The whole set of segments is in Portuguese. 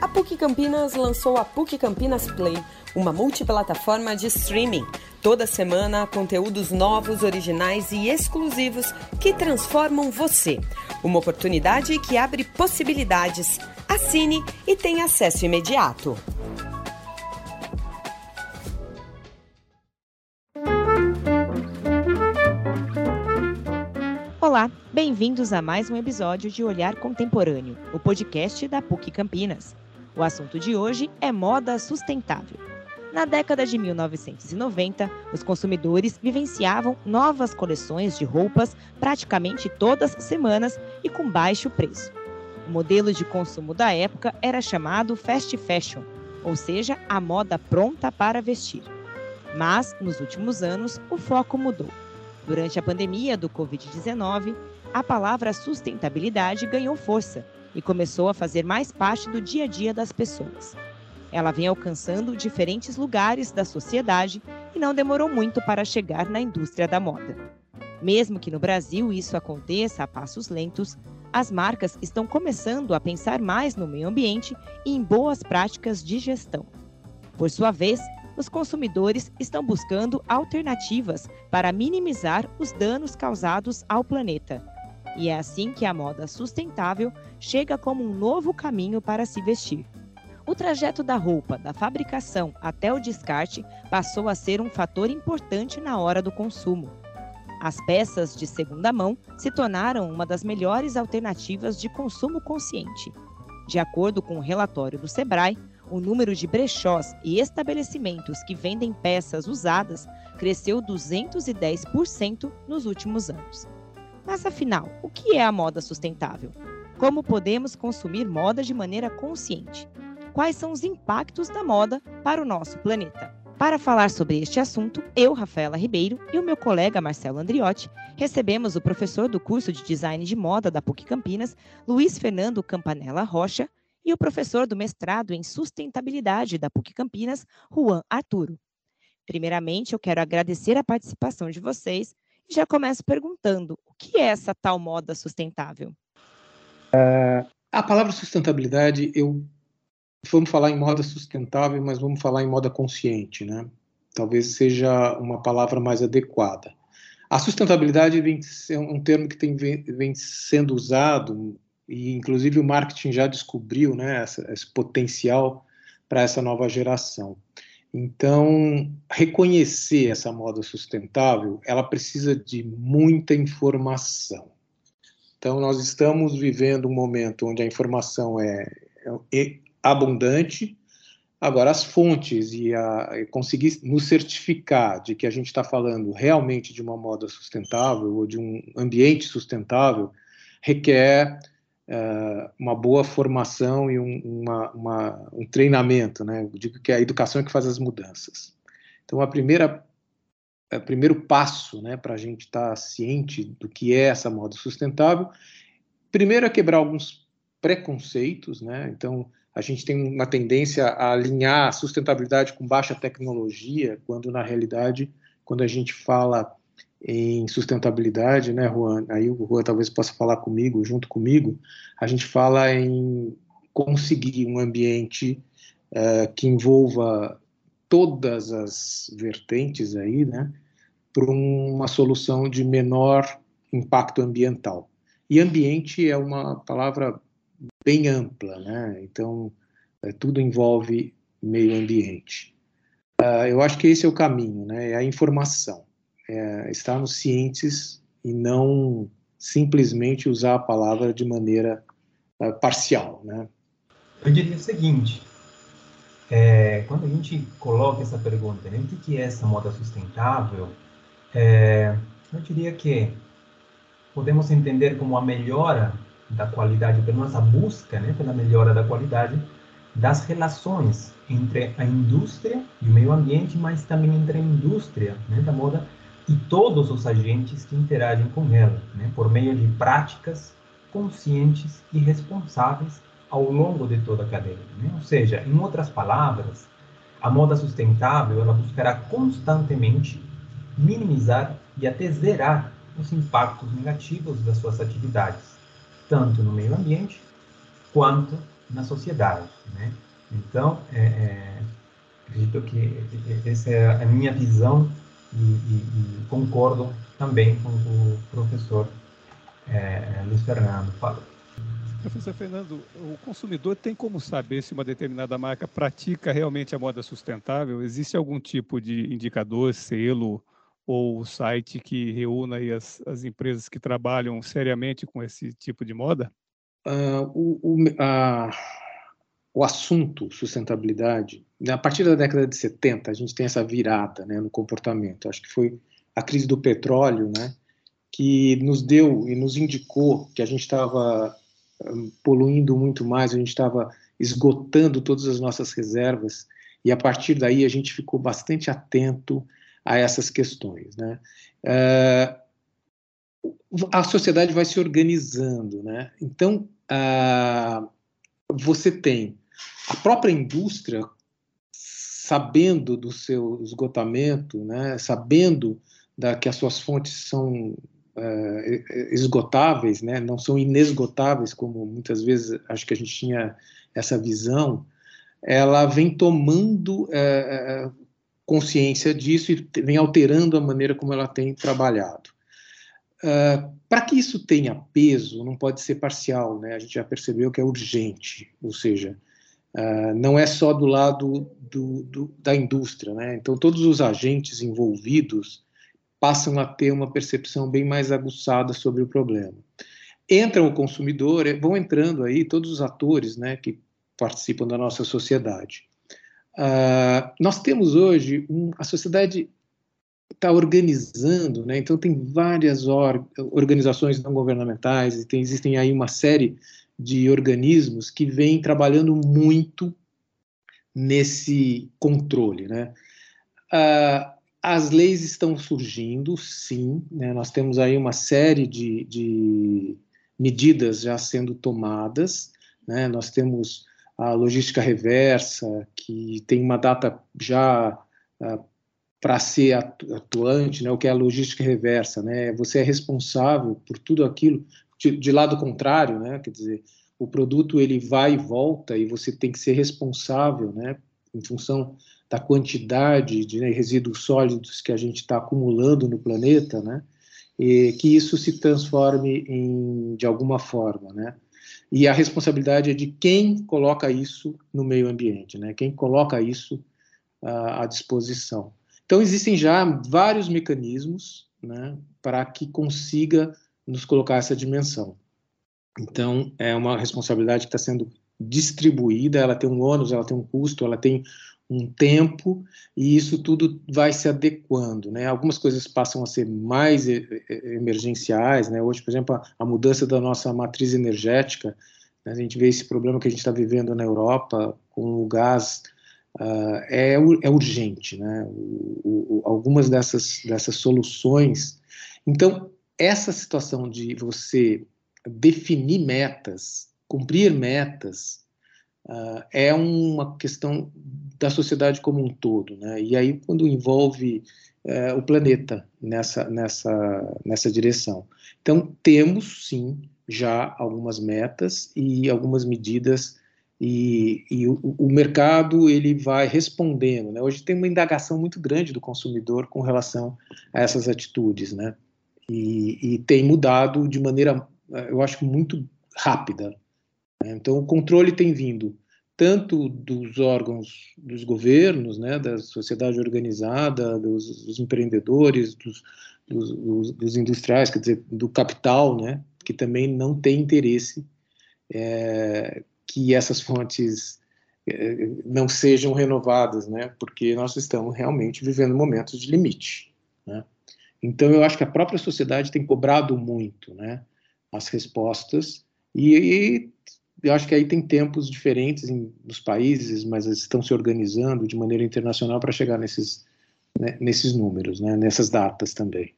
A PUC Campinas lançou a PUC Campinas Play, uma multiplataforma de streaming. Toda semana, conteúdos novos, originais e exclusivos que transformam você. Uma oportunidade que abre possibilidades. Assine e tenha acesso imediato. Olá, bem-vindos a mais um episódio de Olhar Contemporâneo, o podcast da PUC Campinas. O assunto de hoje é moda sustentável. Na década de 1990, os consumidores vivenciavam novas coleções de roupas praticamente todas as semanas e com baixo preço. O modelo de consumo da época era chamado fast fashion, ou seja, a moda pronta para vestir. Mas, nos últimos anos, o foco mudou. Durante a pandemia do Covid-19, a palavra sustentabilidade ganhou força e começou a fazer mais parte do dia a dia das pessoas. Ela vem alcançando diferentes lugares da sociedade e não demorou muito para chegar na indústria da moda. Mesmo que no Brasil isso aconteça a passos lentos, as marcas estão começando a pensar mais no meio ambiente e em boas práticas de gestão. Por sua vez, os consumidores estão buscando alternativas para minimizar os danos causados ao planeta. E é assim que a moda sustentável chega como um novo caminho para se vestir. O trajeto da roupa, da fabricação até o descarte, passou a ser um fator importante na hora do consumo. As peças de segunda mão se tornaram uma das melhores alternativas de consumo consciente. De acordo com o um relatório do Sebrae, o número de brechós e estabelecimentos que vendem peças usadas cresceu 210% nos últimos anos. Mas afinal, o que é a moda sustentável? Como podemos consumir moda de maneira consciente? Quais são os impactos da moda para o nosso planeta? Para falar sobre este assunto, eu, Rafaela Ribeiro, e o meu colega Marcelo Andriotti recebemos o professor do curso de Design de Moda da PUC Campinas, Luiz Fernando Campanella Rocha, e o professor do mestrado em sustentabilidade da PUC Campinas, Juan Arturo. Primeiramente, eu quero agradecer a participação de vocês e já começo perguntando: o que é essa tal moda sustentável? Uh, a palavra sustentabilidade, eu vamos falar em moda sustentável, mas vamos falar em moda consciente, né? Talvez seja uma palavra mais adequada. A sustentabilidade vem ser um termo que tem, vem sendo usado e inclusive o marketing já descobriu né, essa, esse potencial para essa nova geração. Então, reconhecer essa moda sustentável, ela precisa de muita informação. Então, nós estamos vivendo um momento onde a informação é, é abundante, agora as fontes e, a, conseguir nos certificar de que a gente está falando realmente de uma moda sustentável ou de um ambiente sustentável requer uh, uma boa formação e um, uma, uma, um treinamento, né? Eu digo que é a educação é que faz as mudanças. Então, a primeira, o primeiro passo, né, para a gente estar tá ciente do que é essa moda sustentável, primeiro é quebrar alguns preconceitos, né? Então, a gente tem uma tendência a alinhar a sustentabilidade com baixa tecnologia, quando na realidade, quando a gente fala em sustentabilidade, né, Juan? Aí o Juan talvez possa falar comigo, junto comigo. A gente fala em conseguir um ambiente uh, que envolva todas as vertentes aí, né, para uma solução de menor impacto ambiental. E ambiente é uma palavra bem ampla, né? Então é, tudo envolve meio ambiente. Uh, eu acho que esse é o caminho, né? É a informação é, estarmos cientes e não simplesmente usar a palavra de maneira é, parcial, né? Eu diria o seguinte, é, quando a gente coloca essa pergunta, né, o que é essa moda sustentável, é, eu diria que podemos entender como a melhora da qualidade, pela nossa busca né, pela melhora da qualidade das relações entre a indústria e o meio ambiente, mas também entre a indústria né, da moda e todos os agentes que interagem com ela, né, por meio de práticas conscientes e responsáveis ao longo de toda a cadeia. Né? Ou seja, em outras palavras, a moda sustentável ela buscará constantemente minimizar e até zerar os impactos negativos das suas atividades, tanto no meio ambiente quanto na sociedade, né? Então, é, é, acredito que essa é a minha visão e, e, e concordo também com o professor é, Luiz Fernando falou. Professor Fernando, o consumidor tem como saber se uma determinada marca pratica realmente a moda sustentável? Existe algum tipo de indicador, selo ou site que reúna as, as empresas que trabalham seriamente com esse tipo de moda? Uh, o, o, a, o assunto sustentabilidade, a partir da década de 70, a gente tem essa virada né, no comportamento. Acho que foi a crise do petróleo né, que nos deu e nos indicou que a gente estava poluindo muito mais, a gente estava esgotando todas as nossas reservas, e a partir daí a gente ficou bastante atento a essas questões. Né? Uh, a sociedade vai se organizando, né? então uh, você tem a própria indústria sabendo do seu esgotamento, né? sabendo da, que as suas fontes são uh, esgotáveis, né? não são inesgotáveis, como muitas vezes acho que a gente tinha essa visão, ela vem tomando uh, consciência disso e vem alterando a maneira como ela tem trabalhado. Uh, Para que isso tenha peso, não pode ser parcial, né? a gente já percebeu que é urgente, ou seja, Uh, não é só do lado do, do, da indústria, né? Então todos os agentes envolvidos passam a ter uma percepção bem mais aguçada sobre o problema. Entra o consumidor, é, vão entrando aí todos os atores né, que participam da nossa sociedade. Uh, nós temos hoje, um, a sociedade está organizando, né, então tem várias or, organizações não governamentais, e tem, existem aí uma série de organismos que vêm trabalhando muito nesse controle. Né. Uh, as leis estão surgindo, sim, né? nós temos aí uma série de, de medidas já sendo tomadas, né? nós temos a logística reversa, que tem uma data já uh, ah, para ser atuante, né? o que é a logística reversa, né? você é responsável por tudo aquilo, de, de lado contrário, né? quer dizer, o produto ele vai e volta e você tem que ser responsável, né? em função da quantidade de né, resíduos sólidos que a gente está acumulando no planeta, né, e que isso se transforme em, de alguma forma, né, e a responsabilidade é de quem coloca isso no meio ambiente, né, quem coloca isso uh, à disposição. Então existem já vários mecanismos, né, para que consiga nos colocar essa dimensão. Então é uma responsabilidade que está sendo distribuída, ela tem um ônus, ela tem um custo, ela tem um tempo e isso tudo vai se adequando, né? Algumas coisas passam a ser mais emergenciais, né? Hoje, por exemplo, a, mudança da nossa matriz energética, né? a gente vê esse problema que a gente está vivendo na Europa com o gás uh, é, é urgente, né? O, o, algumas dessas dessas soluções, então essa situação de você definir metas, cumprir metas uh, é uma questão da sociedade como um todo, né? E aí quando envolve uh, o planeta nessa nessa nessa direção. Então temos sim já algumas metas e algumas medidas e, e o, o, mercado ele vai respondendo. Né? Hoje tem uma indagação muito grande do consumidor com relação a essas atitudes, né? E, e tem mudado de maneira, eu acho, muito rápida. Né? Então, o controle tem vindo tanto dos órgãos dos governos, né, da sociedade organizada, dos, dos empreendedores, dos, dos, dos, industriais, quer dizer, do capital, né, que também não tem interesse é, que essas fontes é, não sejam renovadas, né, porque nós estamos realmente vivendo momentos de limite. Então, eu acho que a própria sociedade tem cobrado muito né, as respostas e, e eu acho que aí tem tempos diferentes em, nos países, mas eles estão se organizando de maneira internacional para chegar nesses, né, nesses números, né, nessas datas também.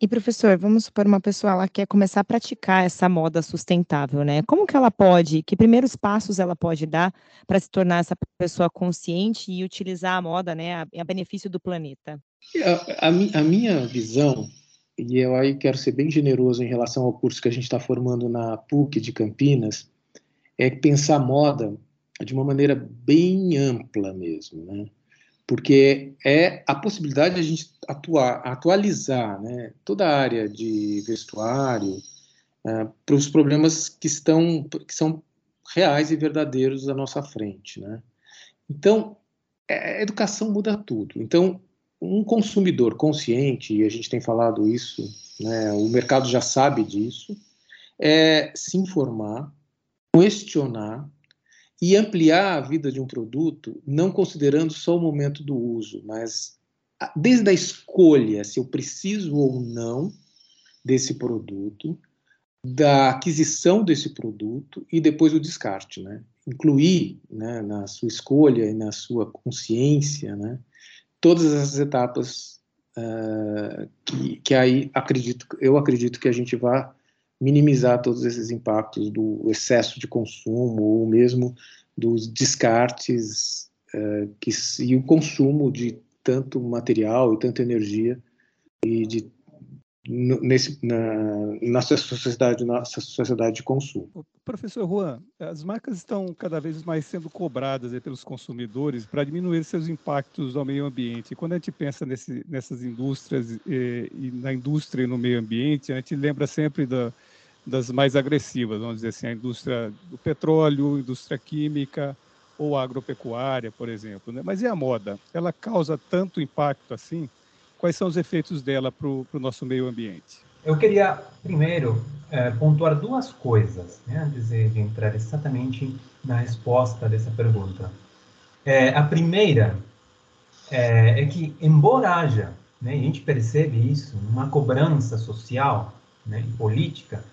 E professor, vamos supor uma pessoa ela quer começar a praticar essa moda sustentável, né? Como que ela pode, que primeiros passos ela pode dar para se tornar essa pessoa consciente e utilizar a moda, né, a, a benefício do planeta? A, a, a, minha visão, e eu aí quero ser bem generoso em relação ao curso que a gente está formando na PUC de Campinas, é pensar moda de uma maneira bem ampla mesmo, né? Porque é a possibilidade de a gente atuar, atualizar, né, toda a área de vestuário uh, para os problemas que estão, que são reais e verdadeiros à nossa frente, né? Então, é, a educação muda tudo. Então, um consumidor consciente, e a gente tem falado isso, né, o mercado já sabe disso, é se informar, questionar e ampliar a vida de um produto, não considerando só o momento do uso, mas desde a escolha se eu preciso ou não desse produto, da aquisição desse produto e depois o descarte, né? Incluir né, na sua escolha e na sua consciência, né, todas essas etapas uh, que, que aí acredito, eu acredito que a gente vai minimizar todos esses impactos do excesso de consumo ou mesmo dos descartes uh, que, e o consumo de tanto material e tanta energia e de nesse, na, nossa sociedade, nossa sociedade de consumo. Professor Juan, as marcas estão cada vez mais sendo cobradas pelos consumidores para diminuir seus impactos ao meio ambiente. Quando a gente pensa nesse, nessas indústrias e, e, na indústria e no meio ambiente, a gente lembra sempre da, das mais agressivas, vamos dizer assim, a indústria do petróleo, indústria química ou agropecuária, por exemplo. Né? Mas e a moda? Ela causa tanto impacto assim? Quais são os efeitos dela para o nosso meio ambiente? Eu queria, primeiro, é, pontuar duas coisas, né, antes de entrar exatamente na resposta dessa pergunta. É, a primeira é, é, que, embora haja, né, a gente percebe isso, uma cobrança social né, e política,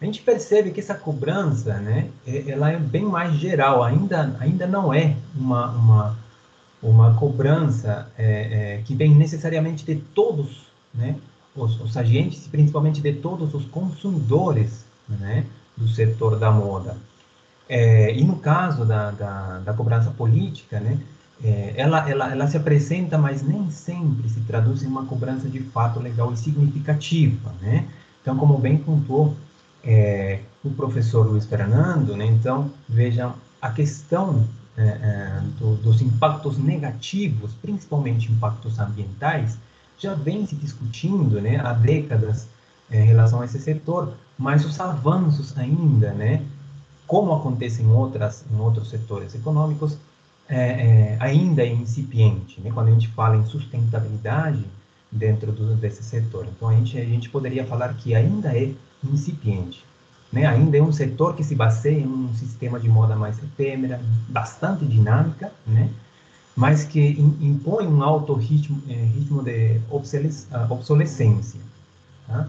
a gente percebe que essa cobrança, né, ela é bem mais geral, ainda, ainda não é uma, uma, uma cobrança é, é, que vem necessariamente de todos, né, os, os agentes, principalmente de todos os consumidores, né, do setor da moda. É, e no caso da, da, da cobrança política, né, é, ela, ela, ela se apresenta, mas nem sempre se traduz em uma cobrança de fato legal e significativa, né? Então, como bem pontuou é, o professor Luiz Fernando, né, então, vejam, a questão é, é, do, dos impactos negativos, principalmente impactos ambientais, já vem se discutindo né, há décadas é, em relação a esse setor, mas os avanços ainda, né, como acontece em, outras, em outros setores econômicos, é, é, ainda é incipiente, né, quando a gente fala em sustentabilidade dentro do, desse setor. Então, a gente, a gente poderia falar que ainda é incipiente. Né? Ainda é um setor que se baseia em um sistema de moda mais efêmera, bastante dinâmica, né? mas que impõe um alto ritmo, eh, ritmo de ah, obsolescência. Tá?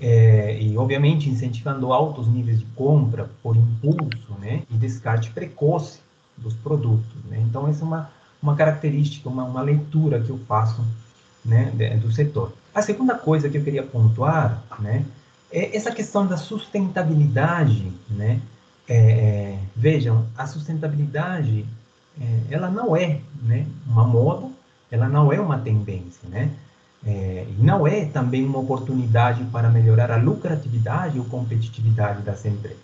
É, e, obviamente, incentivando altos níveis de compra por impulso né? e descarte precoce dos produtos. Né? Então, essa é uma, uma característica, uma, uma leitura que eu faço né, do setor. A segunda coisa que eu queria pontuar né, é essa questão da sustentabilidade, né? É, é, vejam, a sustentabilidade, é, ela não é né, uma moda, ela não é uma tendência, né? É, e não é também uma oportunidade para melhorar a lucratividade ou competitividade das empresas.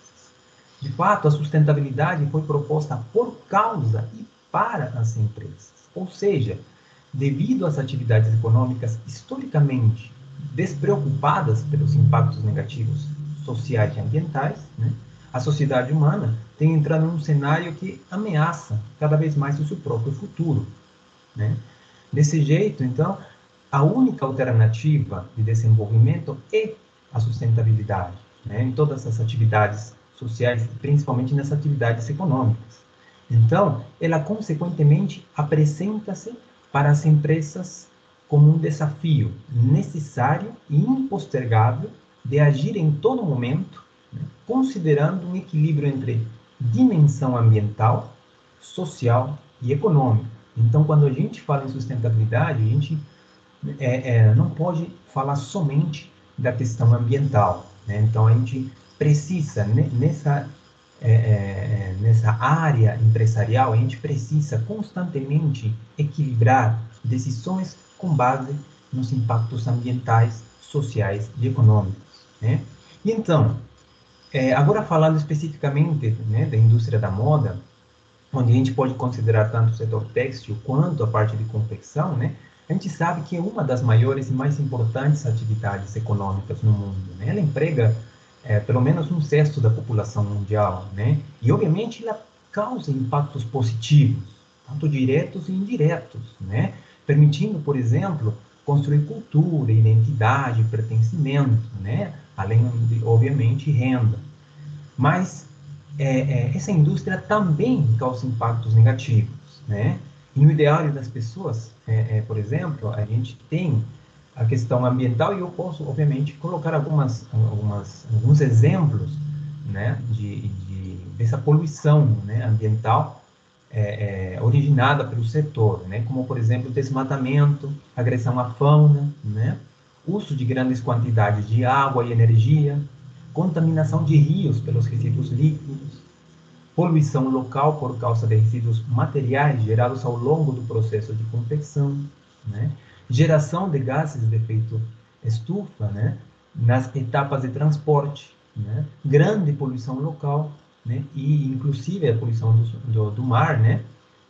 De fato, a sustentabilidade foi proposta por causa e para as empresas. Ou seja, devido às atividades econômicas historicamente despreocupadas pelos impactos negativos sociais e ambientais, né, a sociedade humana tem entrado num cenário que ameaça cada vez mais o seu próprio futuro. Né? Desse jeito, então, a única alternativa de desenvolvimento é a sustentabilidade, né? em todas as atividades sociais, principalmente nas atividades econômicas. Então, ela consequentemente apresenta-se para as empresas como um desafio necessário e impostergável de agir em todo momento, né, considerando um equilíbrio entre dimensão ambiental, social e econômica. Então, quando a gente fala em sustentabilidade, a gente é, é, não pode falar somente da questão ambiental. Né? Então, a gente precisa, né, nessa, é, é, nessa área empresarial, a gente precisa constantemente equilibrar decisões com base nos impactos ambientais, sociais e econômicos. Né? E então, É, agora, falando especificamente né, da indústria da moda, onde a gente pode considerar tanto o setor têxtil quanto a parte de confecção, né, a gente sabe que é uma das maiores e mais importantes atividades econômicas no mundo. Né? Ela emprega é, pelo menos um sexto da população mundial, né? E obviamente ela causa impactos positivos, tanto diretos e indiretos, né? Permitindo, por exemplo, construir cultura, identidade, pertencimento, né? Além de, obviamente, renda. Mas é, é, essa indústria também causa impactos negativos, né? E no ideário das pessoas, é, é, por exemplo, a gente tem a questão ambiental e eu posso, obviamente, colocar algumas, algumas alguns exemplos, né, de, de dessa poluição, né, ambiental é, é, originada pelo setor, né, como por exemplo desmatamento, agressão à fauna, né, uso de grandes quantidades de água e energia, contaminação de rios pelos resíduos líquidos, poluição local por causa de resíduos materiais gerados ao longo do processo de confecção, né, geração de gases de efeito estufa, né, nas etapas de transporte, né, grande poluição local, né, e inclusive a poluição do, do, do mar, né,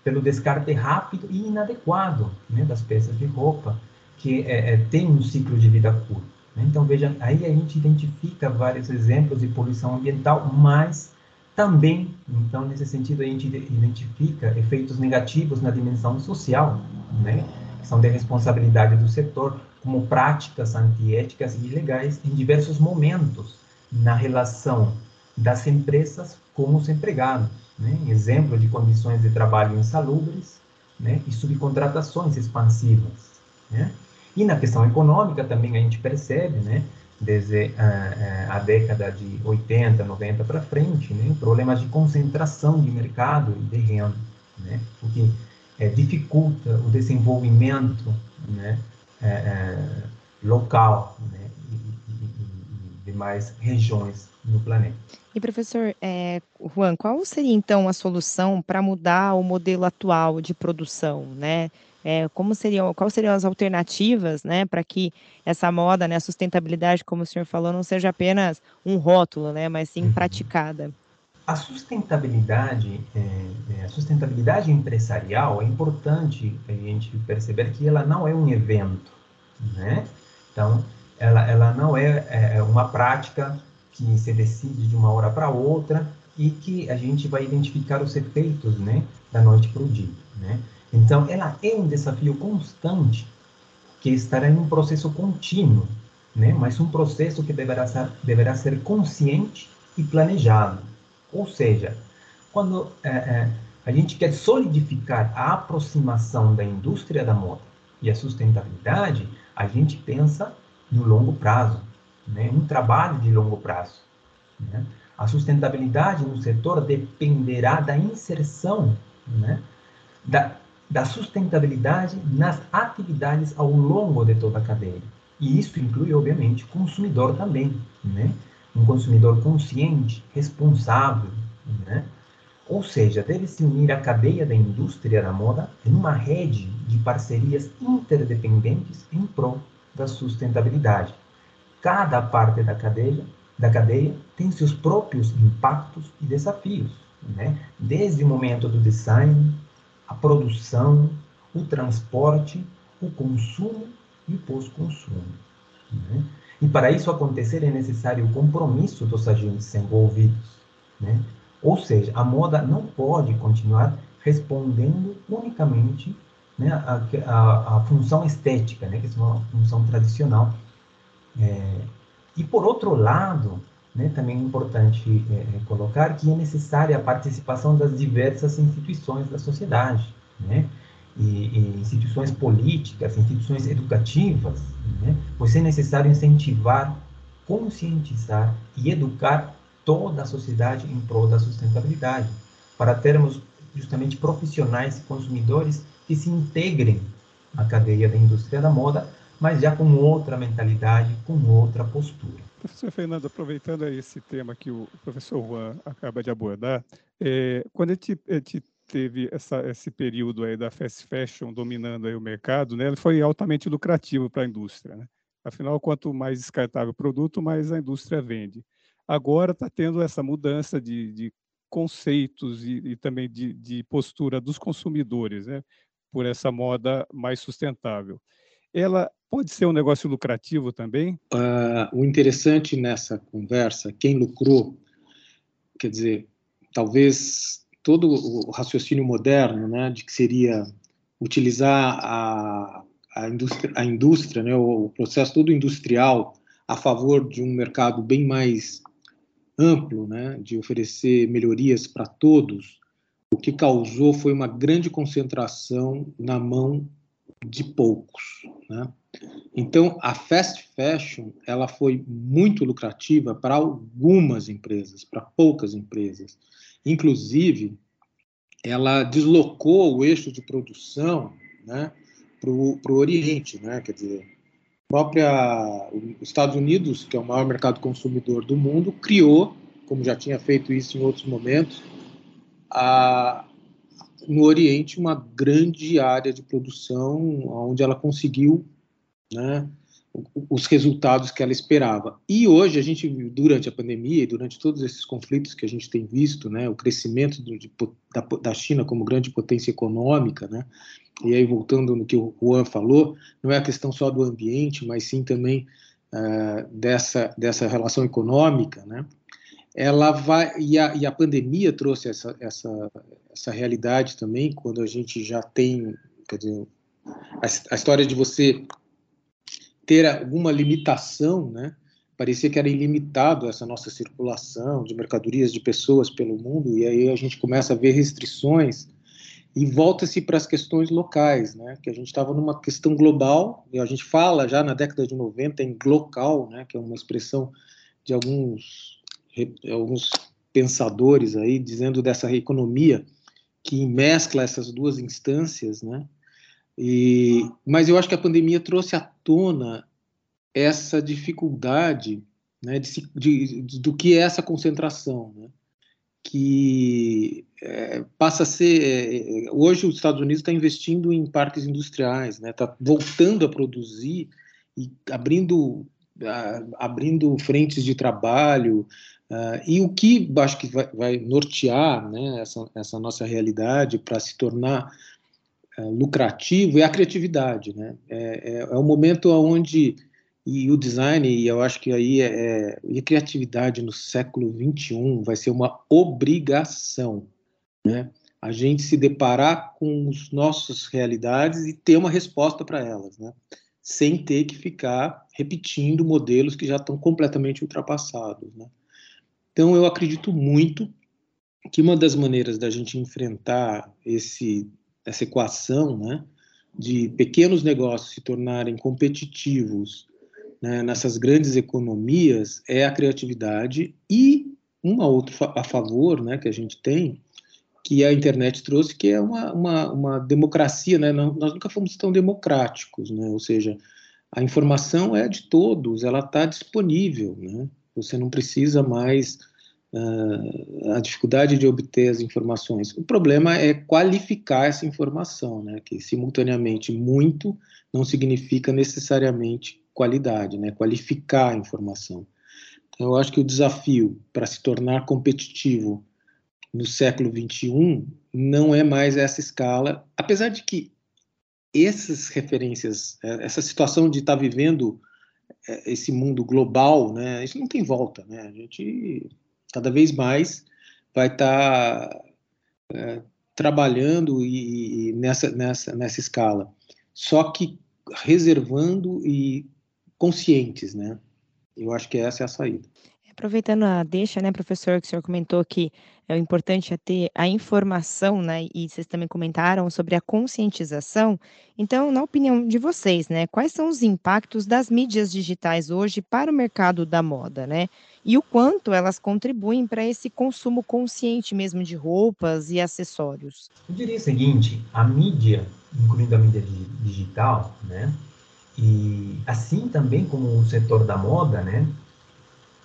pelo descarte rápido e inadequado, né, das peças de roupa, que é, é, tem um ciclo de vida curto. Né? Então, veja, aí a gente identifica vários exemplos de poluição ambiental, mas também, então, nesse sentido, a gente identifica efeitos negativos na dimensão social, né? são de responsabilidade do setor, como práticas antiéticas e ilegais em diversos momentos na relação das empresas com os empregados. Né? Exemplo de condições de trabalho insalubres né? e subcontratações expansivas. Né? E na questão econômica também a gente percebe, né? desde a, a, década de 80, 90 para frente, né? problemas de concentração de mercado e de renda, né? o que é, dificulta o desenvolvimento né, é, é, local né, e, e, e demais regiões no planeta. E professor é, Juan, qual seria então a solução para mudar o modelo atual de produção, né? É, como seriam, quais seriam as alternativas, né, para que essa moda, né, a sustentabilidade, como o senhor falou, não seja apenas um rótulo, né, mas sim uhum. praticada? a sustentabilidade, é, é, a sustentabilidade empresarial é importante a gente perceber que ela não é um evento, né? Então, ela, ela não é, é, é uma prática que se decide de uma hora para outra e que a gente vai identificar os efeitos, né, da noite para o dia, né? Então, ela é um desafio constante que estará em um processo contínuo, né? Mas um processo que deverá ser, deverá ser consciente e planejado ou seja, quando é, é, a gente quer solidificar a aproximação da indústria da moda e a sustentabilidade, a gente pensa no longo prazo, né? um trabalho de longo prazo. Né? A sustentabilidade no setor dependerá da inserção né? da, da sustentabilidade nas atividades ao longo de toda a cadeia. E isso inclui, obviamente, o consumidor também. Né? um consumidor consciente, responsável, né? Ou seja, deve se unir à cadeia da indústria da moda em uma rede de parcerias interdependentes em prol da sustentabilidade. Cada parte da cadeia, da cadeia tem seus próprios impactos e desafios, né? desde o momento do design, a produção, o transporte, o consumo e o pós-consumo. Né? E para isso acontecer é necessário o compromisso dos agentes envolvidos. Né? Ou seja, a moda não pode continuar respondendo unicamente né, a, a, a, função estética, né, que é uma função tradicional. É, e por outro lado, né, também é importante é, é, colocar que é necessária a participação das diversas instituições da sociedade. Né? e, e instituições políticas, instituições educativas, né? pois é necessário incentivar, conscientizar e educar toda a sociedade em prol da sustentabilidade, para termos justamente profissionais e consumidores que se integrem à cadeia da indústria da moda, mas já com outra mentalidade, com outra postura. Professor Fernando, aproveitando esse tema que o professor Juan acaba de abordar, é, quando a gente, a gente teve essa, esse período aí da fast fashion dominando aí o mercado, né, ele foi altamente lucrativo para a indústria. Né? Afinal, quanto mais descartável o produto, mais a indústria vende. agora está tendo essa mudança de, de conceitos e, e também de, de, postura dos consumidores, né, por essa moda mais sustentável. Ela pode ser um negócio lucrativo também? Uh, o interessante nessa conversa, quem lucrou, quer dizer, talvez todo o raciocínio moderno, né, de que seria utilizar a, a indústria, a indústria né, o processo todo industrial a favor de um mercado bem mais amplo, né, de oferecer melhorias para todos, o que causou foi uma grande concentração na mão de poucos. Né? Então, a fast fashion ela foi muito lucrativa para algumas empresas, para poucas empresas. Inclusive, ela deslocou o eixo de produção né, para o Oriente, né? quer dizer, própria os Estados Unidos, que é o maior mercado consumidor do mundo, criou, como já tinha feito isso em outros momentos, a, no Oriente uma grande área de produção onde ela conseguiu né, os resultados que ela esperava. E hoje a gente, durante a pandemia e durante todos esses conflitos que a gente tem visto, né, o crescimento do, de, da, da, China como grande potência econômica, né, e aí voltando no que o Juan falou, não é a questão só do ambiente, mas sim também uh, dessa, dessa relação econômica, né, ela vai e a, e a pandemia trouxe essa, essa, essa realidade também, quando a gente já tem, quer dizer, a, a história de você ter alguma limitação, né? Parecia que era ilimitado essa nossa circulação de mercadorias, de pessoas pelo mundo, e aí a gente começa a ver restrições e volta-se para as questões locais, né? Que a gente estava numa questão global, e a gente fala já na década de 90 em local, né? Que é uma expressão de alguns alguns pensadores aí dizendo dessa economia que mescla essas duas instâncias, né? E, mas eu acho que a pandemia trouxe à tona essa dificuldade né, de, de, de, do que é essa concentração, né, que é, passa a ser. É, hoje, os Estados Unidos está investindo em parques industriais, está né, tá voltando a produzir e abrindo, abrindo frentes de trabalho. Uh, e o que acho que vai, vai nortear né, essa, essa nossa realidade para se tornar é, lucrativo é a criatividade, né? É, é, é o momento onde e o design, e eu acho que aí é, é e a criatividade no século 21 vai ser uma obrigação, né? A gente se deparar com as nossas realidades e ter uma resposta para elas, né? Sem ter que ficar repetindo modelos que já estão completamente ultrapassados, né? Então eu acredito muito que uma das maneiras da gente enfrentar esse essa equação, né, de pequenos negócios se tornarem competitivos né, nessas grandes economias é a criatividade e uma outra a favor, né, que a gente tem, que a internet trouxe, que é uma, uma, uma democracia, né, nós nunca fomos tão democráticos, né, ou seja, a informação é de todos, ela está disponível, né, você não precisa mais a dificuldade de obter as informações. O problema é qualificar essa informação, né? Que simultaneamente muito não significa necessariamente qualidade, né? Qualificar a informação. Então, eu acho que o desafio para se tornar competitivo no século 21 não é mais essa escala, apesar de que essas referências, é, essa situação de estar tá vivendo é, esse mundo global, né, isso não tem volta, né? A gente cada vez mais vai estar tá, é, trabalhando e, e, nessa, nessa, nessa escala. Só que reservando e conscientes, né? Eu acho que essa é a saída. Aproveitando a deixa, né, professor, que o senhor comentou que é importante é ter a informação, né, e vocês também comentaram sobre a conscientização. Então, na opinião de vocês, né, quais são os impactos das mídias digitais hoje para o mercado da moda, né? E o quanto elas contribuem para esse consumo consciente mesmo de roupas e acessórios? Eu diria o seguinte, a mídia, incluindo a mídia digital, né, e assim também como o setor da moda, né,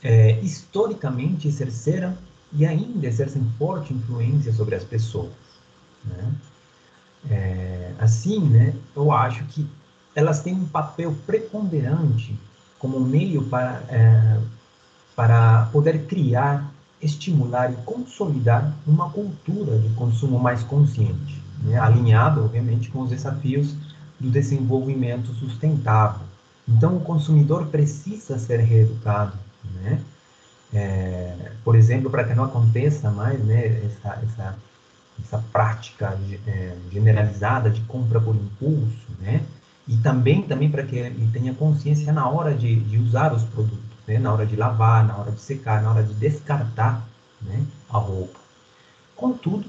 é, historicamente exerceram e ainda exercem forte influência sobre as pessoas. Né? É, assim, né, eu acho que elas têm um papel preponderante como meio para é, para poder criar, estimular e consolidar uma cultura de consumo mais consciente, né? alinhado, obviamente, com os desafios do desenvolvimento sustentável. Então, o consumidor precisa ser reeducado, né? É, por exemplo, para que não aconteça mais né, essa, essa, essa prática é, generalizada de compra por impulso, né? E também, também para que ele tenha consciência na hora de, de usar os produtos, né? na hora de lavar, na hora de secar, na hora de descartar né? a roupa. Contudo,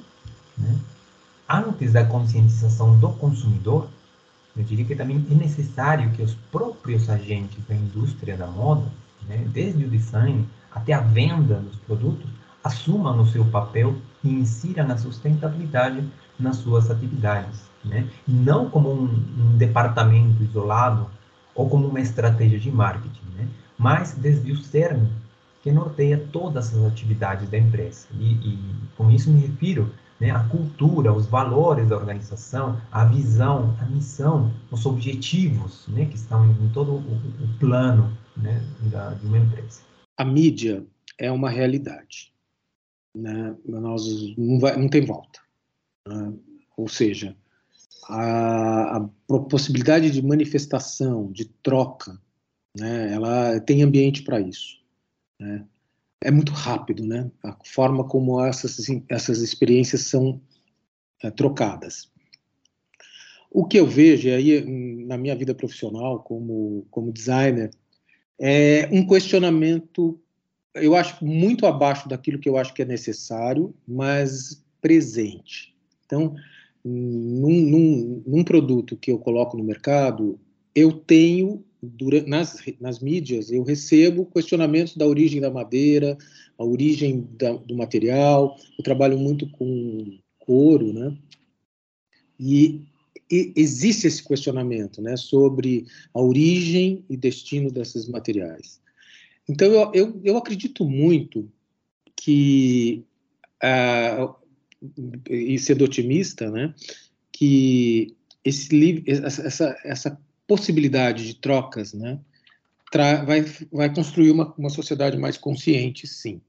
né? antes da conscientização do consumidor, eu diria que também é necessário que os próprios agentes da indústria da moda, né? desde o design até a venda dos produtos, assumam o seu papel e insiram a sustentabilidade nas suas atividades né? não como um, um, departamento isolado ou como uma estratégia de marketing, né? mas desde o CERN, que norteia todas as atividades da empresa. E, e com isso me refiro né, à cultura, os valores da organização, a visão, a missão, os objetivos né, que estão em todo o, o plano né, da, de uma empresa. A mídia é uma realidade. Né? Nós, não, vai, não tem volta. Né? Ou seja, a, a possibilidade de manifestação, de troca, né, ela tem ambiente para isso. Né? É muito rápido, né? A forma como essas, essas experiências são é, trocadas. O que eu vejo aí na minha vida profissional como, como designer é um questionamento, eu acho muito abaixo daquilo que eu acho que é necessário, mas presente. Então, num, num, num, produto que eu coloco no mercado, eu tenho, durante, nas, nas mídias, eu recebo questionamentos da origem da madeira, a origem da, do material, eu trabalho muito com couro, né? E, existe esse questionamento, né, sobre a origem e destino desses materiais. Então, eu, eu, eu acredito muito que uh, e sendo otimista, né, que esse essa, essa possibilidade de trocas, né, vai, vai construir uma, uma sociedade mais consciente, sim.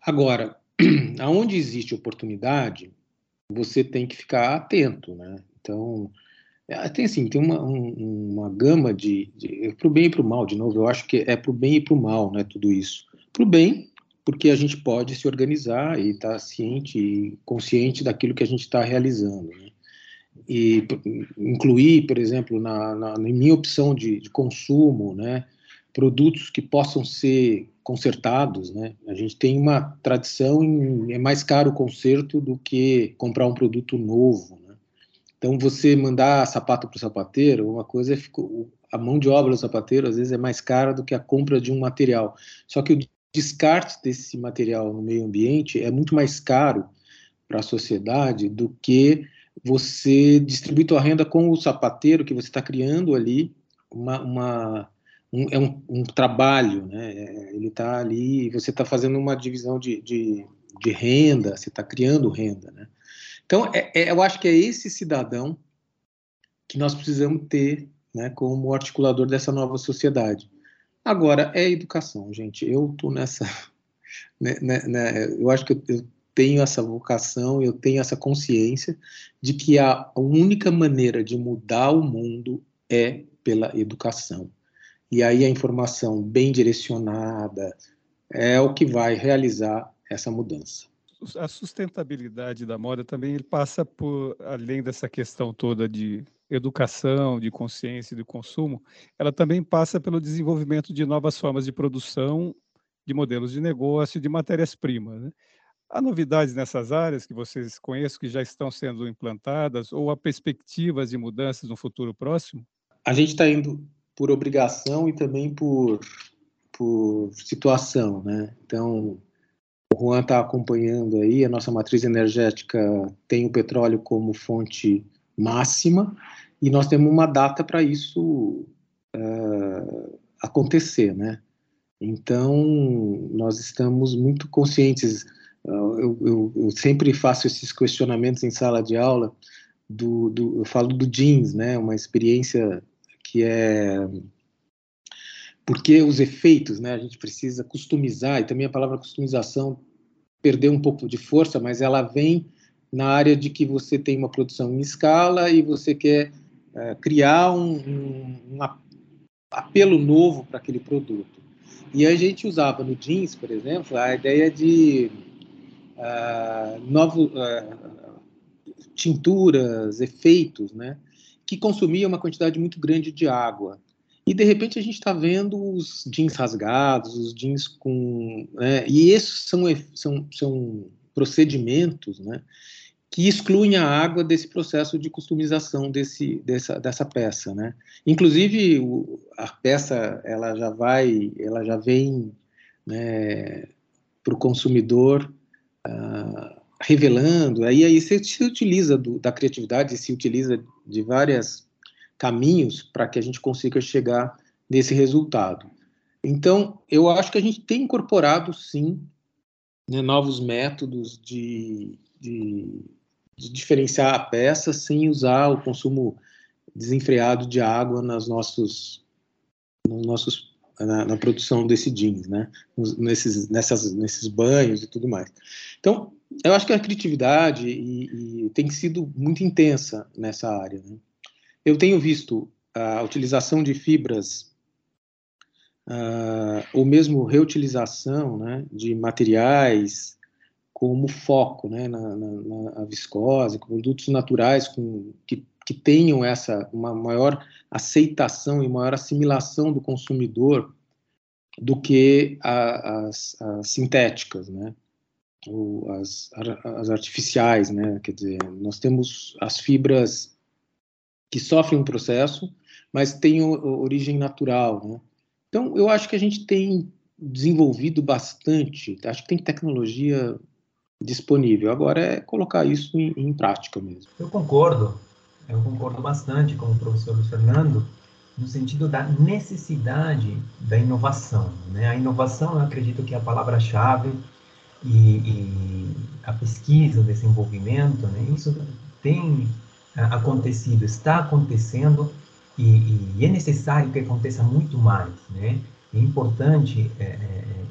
Agora, aonde existe oportunidade, você tem que ficar atento, né? Então, é, tem assim, tem uma, um, uma gama de, de para o bem e para o mal, de novo, eu acho que é para o bem e para o mal, né, tudo isso. Para o bem, porque a gente pode se organizar e estar tá ciente e consciente daquilo que a gente está realizando. Né? E incluir, por exemplo, na, na, na minha opção de, de, consumo, né, produtos que possam ser consertados. Né? A gente tem uma tradição em é mais caro o conserto do que comprar um produto novo. Então, você mandar sapato para o sapateiro, uma coisa é a mão de obra do sapateiro às vezes é mais cara do que a compra de um material. Só que o descarte desse material no meio ambiente é muito mais caro para a sociedade do que você distribuir sua renda com o sapateiro que você está criando ali uma, uma um, é um, um, trabalho, né? É, ele está ali, você está fazendo uma divisão de, de, de renda, você está criando renda, né? Então, é, é, eu acho que é esse cidadão que nós precisamos ter, né, como articulador dessa nova sociedade. Agora, é educação, gente. Eu estou nessa. Né, né, né, eu acho que eu, eu tenho essa vocação, eu tenho essa consciência de que a única maneira de mudar o mundo é pela educação. E aí a informação bem direcionada é o que vai realizar essa mudança. A sustentabilidade da moda também passa por além dessa questão toda de educação, de consciência e de consumo, ela também passa pelo desenvolvimento de novas formas de produção, de modelos de negócio, de matérias-primas. Né? Há novidades nessas áreas que vocês conhecem, que já estão sendo implantadas, ou há perspectivas de mudanças no futuro próximo? A gente está indo por obrigação e também por, por situação. Né? Então, o Juan está acompanhando aí, a nossa matriz energética tem o petróleo como fonte máxima, e nós temos uma data para isso uh, acontecer, né? Então, nós estamos muito conscientes. Uh, eu, eu, eu, sempre faço esses questionamentos em sala de aula. Do, do, eu falo do jeans, né? Uma experiência que é porque os efeitos, né? A gente precisa customizar, e também a palavra customização perdeu um pouco de força, mas ela vem na área de que você tem uma produção em escala e você quer é, criar um, um, um, apelo novo para aquele produto. E a gente usava no jeans, por exemplo, a ideia de uh, novo, uh, tinturas, efeitos, né, que consumia uma quantidade muito grande de água. E de repente a gente está vendo os jeans rasgados, os jeans com. Né, e esses são, são, são procedimentos né, que excluem a água desse processo de customização desse, dessa, dessa peça. Né? Inclusive, o, a peça ela já vai, ela já vem né, para o consumidor. Uh, revelando, aí, aí você se utiliza do, da criatividade, se utiliza de vários caminhos para que a gente consiga chegar nesse resultado. Então, eu acho que a gente tem incorporado, sim, né, novos métodos de, de, de, diferenciar a peça sem usar o consumo desenfreado de água nas nossos, nos nossos na, na, produção desse jeans, né? Nesses, nessas, nesses banhos e tudo mais. Então, eu acho que a criatividade e, e tem sido muito intensa nessa área. Né? Eu tenho visto a utilização de fibras uh, ou mesmo reutilização né, de materiais como foco, né, na, na, na viscose, produtos naturais com, que, que tenham essa uma maior aceitação e maior assimilação do consumidor do que a, as, as sintéticas, né? ou as, as artificiais, né? Quer dizer, nós temos as fibras que sofrem um processo, mas têm origem natural, né? Então, eu acho que a gente tem desenvolvido bastante, acho que tem tecnologia disponível. Agora é colocar isso em, em prática mesmo. Eu concordo, eu concordo bastante com o professor Fernando, no sentido da necessidade da inovação. Né? A inovação, eu acredito que é a palavra-chave e, e a pesquisa, o desenvolvimento, né, isso tem acontecido, está acontecendo e, e, é necessário que aconteça muito mais, né? É importante é,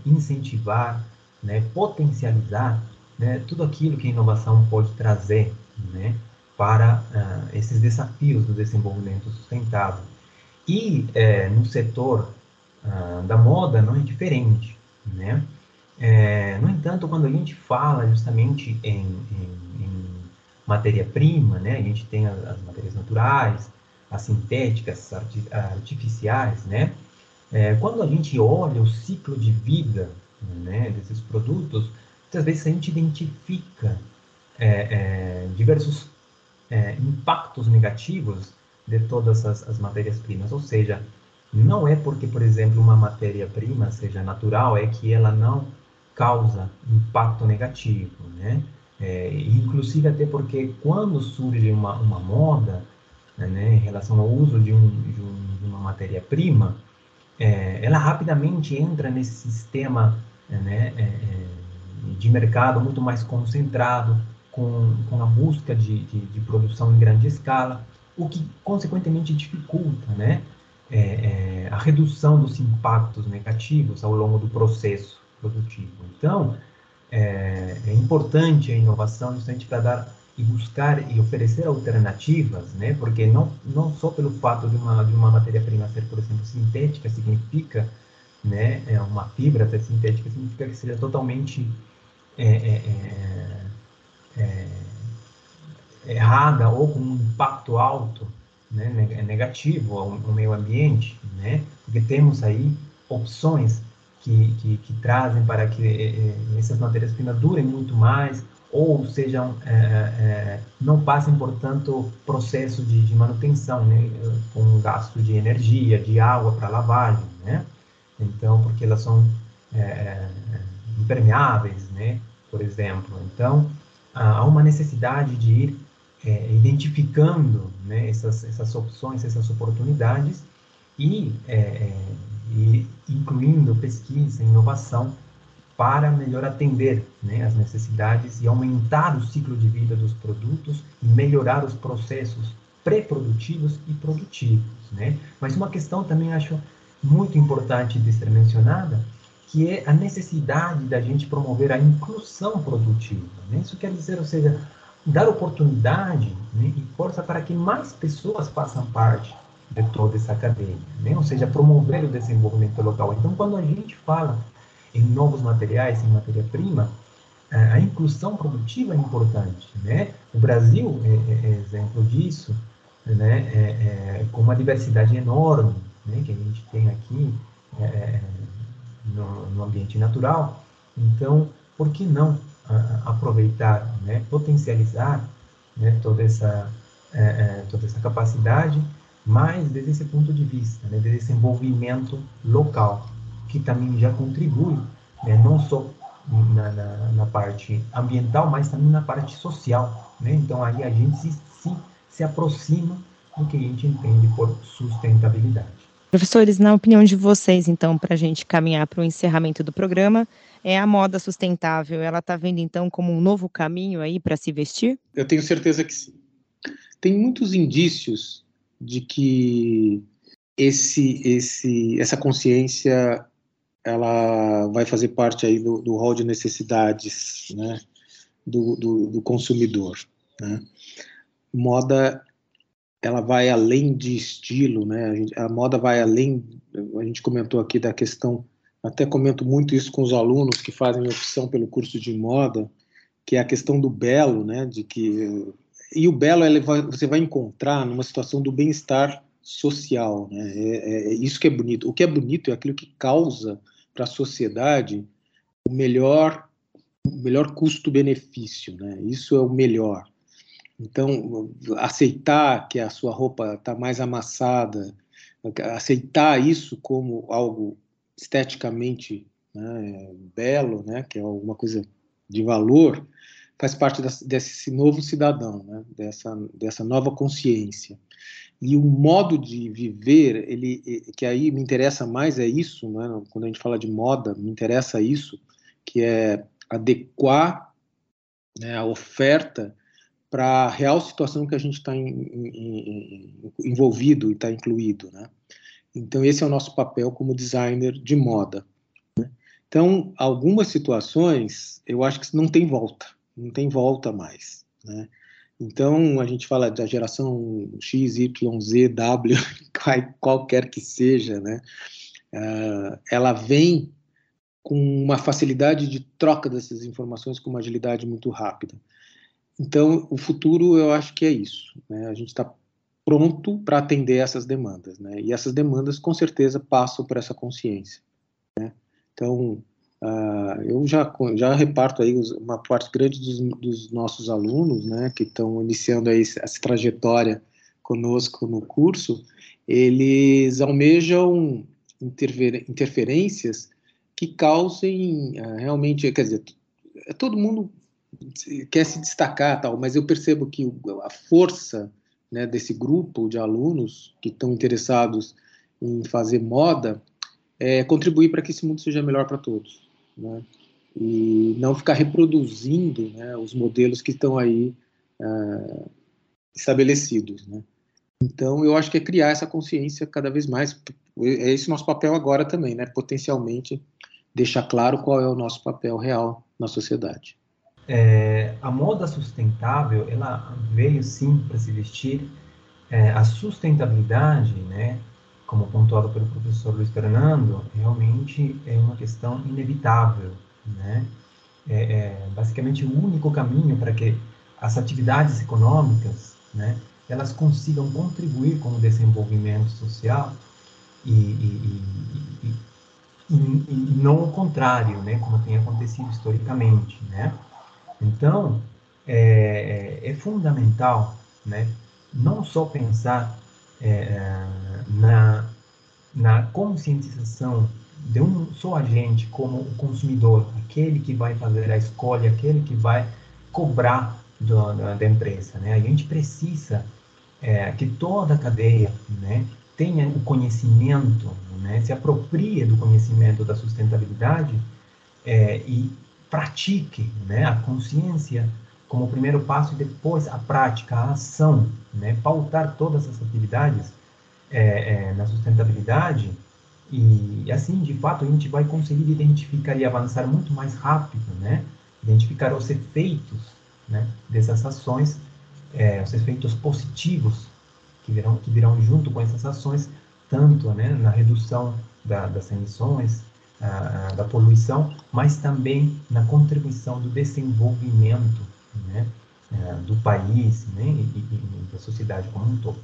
incentivar, né, potencializar né, tudo aquilo que a inovação pode trazer, né, para uh, esses desafios do desenvolvimento sustentável. E é, no setor uh, da moda não é diferente, né? É, no entanto, quando a gente fala justamente em, em, em matéria-prima, né, a gente tem as, as, matérias naturais, as sintéticas, arti artificiais, né, é, quando a gente olha o ciclo de vida né, desses produtos, muitas vezes a gente identifica é, é diversos é, impactos negativos de todas as, as matérias-primas, ou seja, não é porque, por exemplo, uma matéria-prima seja natural, é que ela não causa impacto negativo, né? É, inclusive até porque quando surge uma, uma moda né, em relação ao uso de, um, de, um, de uma matéria-prima, é, ela rapidamente entra nesse sistema né, é, é, de mercado muito mais concentrado, com, com a busca de, de, de, produção em grande escala, o que consequentemente dificulta né, é, é, a redução dos impactos negativos ao longo do processo produtivo. Então, é, é importante a inovação justamente para dar e buscar e oferecer alternativas, né? Porque não não só pelo fato de uma de uma matéria-prima ser, por exemplo, sintética significa, né? É uma fibra ser sintética significa que seja totalmente é, é, é, é errada ou com um impacto alto, né? Negativo ao, ao meio ambiente, né? Porque temos aí opções que, que, que trazem para que é, essas matérias-primas durem muito mais ou sejam é, é, não passem por tanto processo de, de manutenção, né, com gasto de energia, de água para lavagem, né? Então, porque elas são é, impermeáveis, né? Por exemplo. Então, há uma necessidade de ir é, identificando né, essas, essas opções, essas oportunidades e é, e incluindo pesquisa inovação para melhor atender né, as necessidades e aumentar o ciclo de vida dos produtos e melhorar os processos pré-produtivos e produtivos. Né? Mas uma questão também acho muito importante de ser mencionada, que é a necessidade da gente promover a inclusão produtiva. Né? Isso quer dizer, ou seja, dar oportunidade né, e força para que mais pessoas façam parte de toda essa cadeia, né? ou seja, promover o desenvolvimento local. Então, quando a gente fala em novos materiais, em matéria-prima, a inclusão produtiva é importante. Né? O Brasil é, é, é exemplo disso, né? É, é, com uma diversidade enorme né? que a gente tem aqui é, no, no, ambiente natural. Então, por que não aproveitar, né, potencializar né, toda, essa, é, é, toda essa capacidade, mas desde esse ponto de vista, né, desse desenvolvimento local, que também já contribui, né, não só na, na, na, parte ambiental, mas também na parte social. Né? Então, aí a gente se, se, se aproxima do que a gente entende por sustentabilidade. Professores, na opinião de vocês, então, para a gente caminhar para o encerramento do programa, é a moda sustentável, ela está vendo então como um novo caminho aí para se vestir? Eu tenho certeza que sim. Tem muitos indícios de que esse, esse, essa consciência ela vai fazer parte aí do, do rol de necessidades né, do, do, do consumidor. Né? Moda ela vai além de estilo, né? A, gente, a, moda vai além. A gente comentou aqui da questão, até comento muito isso com os alunos que fazem opção pelo curso de moda, que é a questão do belo, né? De que e o belo vai, você vai encontrar numa situação do bem-estar social, né? É, é, é, isso que é bonito. O que é bonito é aquilo que causa para a sociedade o melhor, o melhor custo-benefício, né? Isso é o melhor. Então, aceitar que a sua roupa está mais amassada, aceitar isso como algo esteticamente né, belo, né, que é alguma coisa de valor, faz parte desse novo cidadão, né, dessa, dessa nova consciência. E o modo de viver, ele, que aí me interessa mais é isso, né, quando a gente fala de moda, me interessa isso, que é adequar né, a oferta para a real situação que a gente está envolvido e está incluído, né? Então esse é o nosso papel como designer de moda. Né? Então algumas situações eu acho que não tem volta, não tem volta mais, né? Então a gente fala da geração X, Y, Z, W, qualquer que seja, né? Uh, ela vem com uma facilidade de troca dessas informações com uma agilidade muito rápida. Então, o futuro eu acho que é isso. Né? A gente está pronto para atender essas demandas, né? E essas demandas, com certeza, passam por essa consciência. Né? Então, uh, eu já já reparto aí uma parte grande dos, dos nossos alunos, né, que estão iniciando aí essa trajetória conosco no curso, eles almejam interfer, interferências que causem uh, realmente, quer dizer, todo mundo quer se destacar, tal, mas eu percebo que a força né, desse grupo de alunos que estão interessados em fazer moda é contribuir para que esse mundo seja melhor para todos, né? E não ficar reproduzindo né, os modelos que estão aí uh, estabelecidos, né? Então, eu acho que é criar essa consciência cada vez mais. É esse nosso papel agora também, né? Potencialmente deixar claro qual é o nosso papel real na sociedade. É, a moda sustentável, ela veio sim para se vestir. É, a sustentabilidade, né, como pontuado pelo professor Luiz Fernando, realmente é uma questão inevitável, né? É, é basicamente o único caminho para que as atividades econômicas, né, elas consigam contribuir com o desenvolvimento social e, e, e, e não o contrário, né, como tem acontecido historicamente, né? Então, é, é, é fundamental, né, não só pensar é, é, na, na conscientização de um só agente como o consumidor, aquele que vai fazer a escolha, aquele que vai cobrar do, da, da, empresa. Né? A gente precisa é, que toda a cadeia né, tenha o conhecimento, né, se aproprie do conhecimento da sustentabilidade é, e pratique né, a consciência como primeiro passo e depois a prática, a ação, né, pautar todas as atividades é, é, na sustentabilidade E assim, de fato, a gente vai conseguir identificar e avançar muito mais rápido, né? Identificar os efeitos né, dessas ações, é, os efeitos positivos que virão, que virão junto com essas ações, tanto né, na redução da, das emissões, a, a, da poluição, mas também na contribuição do desenvolvimento né, é, do país né, e, e, da sociedade como um todo.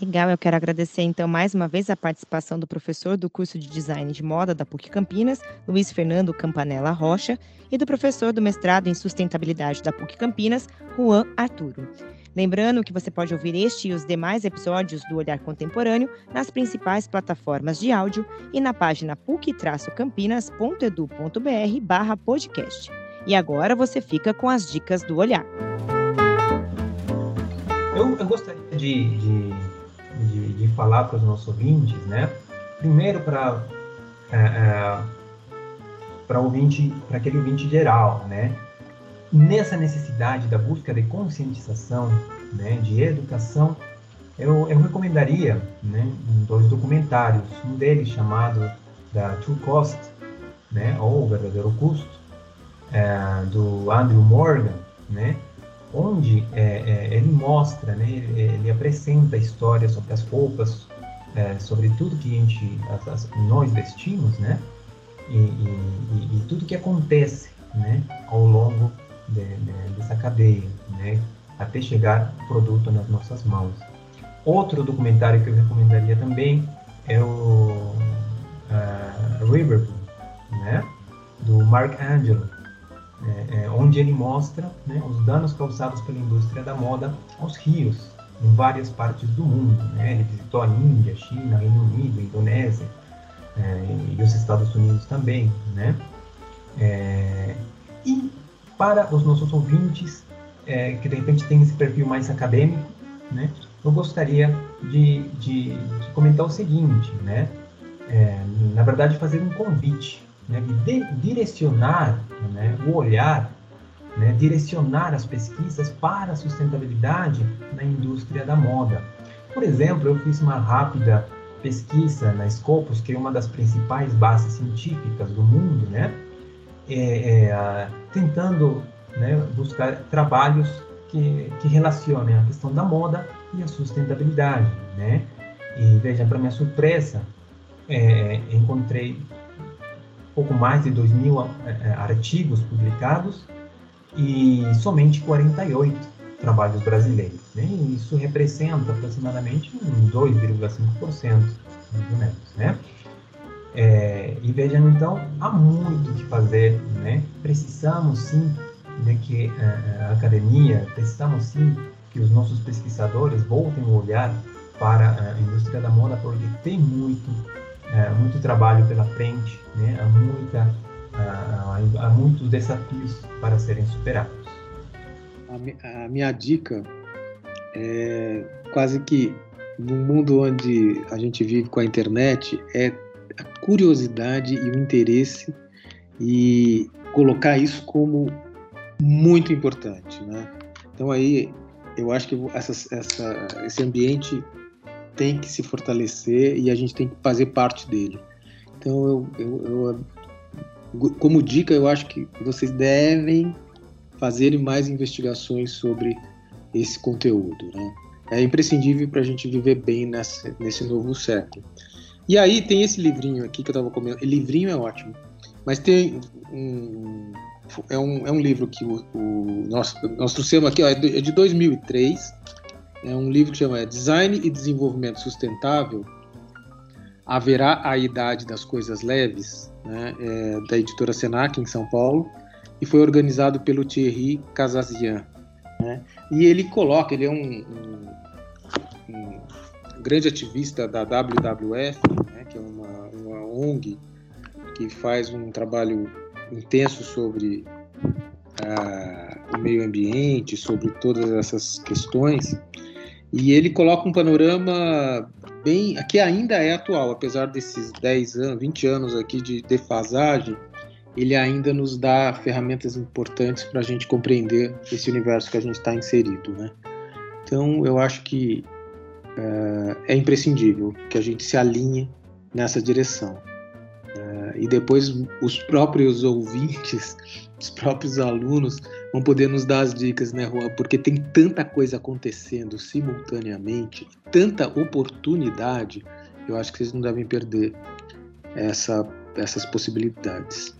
Legal, eu quero agradecer então mais uma vez a participação do professor do curso de Design de Moda da PUC Campinas, Luiz Fernando Campanella Rocha, e do professor do mestrado em Sustentabilidade da PUC Campinas, Juan Arturo. Lembrando que você pode ouvir este e os demais episódios do Olhar Contemporâneo nas principais plataformas de áudio e na página puc-campinas.edu.br barra podcast. E agora você fica com as dicas do Olhar. Eu, eu gostaria de, de, de, de falar para os nossos ouvintes, né? Primeiro para é, é, ouvinte, para aquele ouvinte geral, né? nessa necessidade da busca de conscientização, né, de educação, eu, eu recomendaria né, dois documentários, um deles chamado da True Cost, né, ou o verdadeiro custo, é, do Andrew Morgan, né, onde é, é, ele mostra, né, ele, ele apresenta histórias sobre as roupas, é, sobre tudo que a gente, as, as, nós vestimos, né, e, e, e, tudo que acontece, né, ao longo de, de, dessa cadeia, né, até chegar o produto nas nossas mãos. Outro documentário que eu recomendaria também é o uh, River, né, do Mark Angelo, é, é, onde ele mostra né, os danos causados pela indústria da moda aos rios em várias partes do mundo. Né? Ele visitou a Índia, China, Reino Unido, Indonésia é, e os Estados Unidos também. Né? É, e para os nossos ouvintes é, que de repente tem esse perfil mais acadêmico, né, eu gostaria de, de, de comentar o seguinte, né, é, na verdade fazer um convite, né, direcionar né, o olhar, né, direcionar as pesquisas para a sustentabilidade na indústria da moda. Por exemplo, eu fiz uma rápida pesquisa na Scopus, que é uma das principais bases científicas do mundo, né, é, é, tentando né, buscar trabalhos que, que relacionem a questão da moda e a sustentabilidade. Né? E veja, para minha surpresa, é, encontrei pouco mais de 2 mil é, artigos publicados e somente 48 trabalhos brasileiros. Né? Isso representa aproximadamente 2,5% dos menos. Né? É, e vejam, então, há muito que fazer, né? Precisamos, sim, de que é, a academia, precisamos, sim, que os nossos pesquisadores voltem o olhar para a indústria da moda, porque tem muito, é, muito trabalho pela frente, né? Há, muita, há, há muitos desafios para serem superados. A, minha dica é quase que no mundo onde a gente vive com a internet é a curiosidade e o interesse e colocar isso como muito importante, né? Então aí eu acho que essa, essa, esse ambiente tem que se fortalecer e a gente tem que fazer parte dele. Então eu, eu, eu como dica eu acho que vocês devem fazer mais investigações sobre esse conteúdo, né? É imprescindível para a gente viver bem nesse, nesse novo século. E aí tem esse livrinho aqui que eu estava comentando. Livrinho é ótimo, mas tem um é um, é um livro que o, o nosso nós aqui ó, é de 2003. É, um livro que chama Design e Desenvolvimento Sustentável. Haverá a idade das coisas leves, né, é, da editora Senac em São Paulo, e foi organizado pelo Thierry Casazian. Né? E ele coloca, ele é um, um, um grande ativista da WWF, né, que é uma, uma ONG que faz um trabalho intenso sobre uh, o meio ambiente, sobre todas essas questões, e ele coloca um panorama bem que ainda é atual, apesar desses 10 anos, 20 anos aqui de defasagem, ele ainda nos dá ferramentas importantes para a gente compreender esse universo que a gente está inserido, né? Então, eu acho que é, é imprescindível que a gente se alinhe nessa direção. E depois os próprios ouvintes, os próprios alunos vão poder nos dar as dicas, né, Juan? Porque tem tanta coisa acontecendo simultaneamente, tanta oportunidade, eu acho que vocês não devem perder essa, essas possibilidades.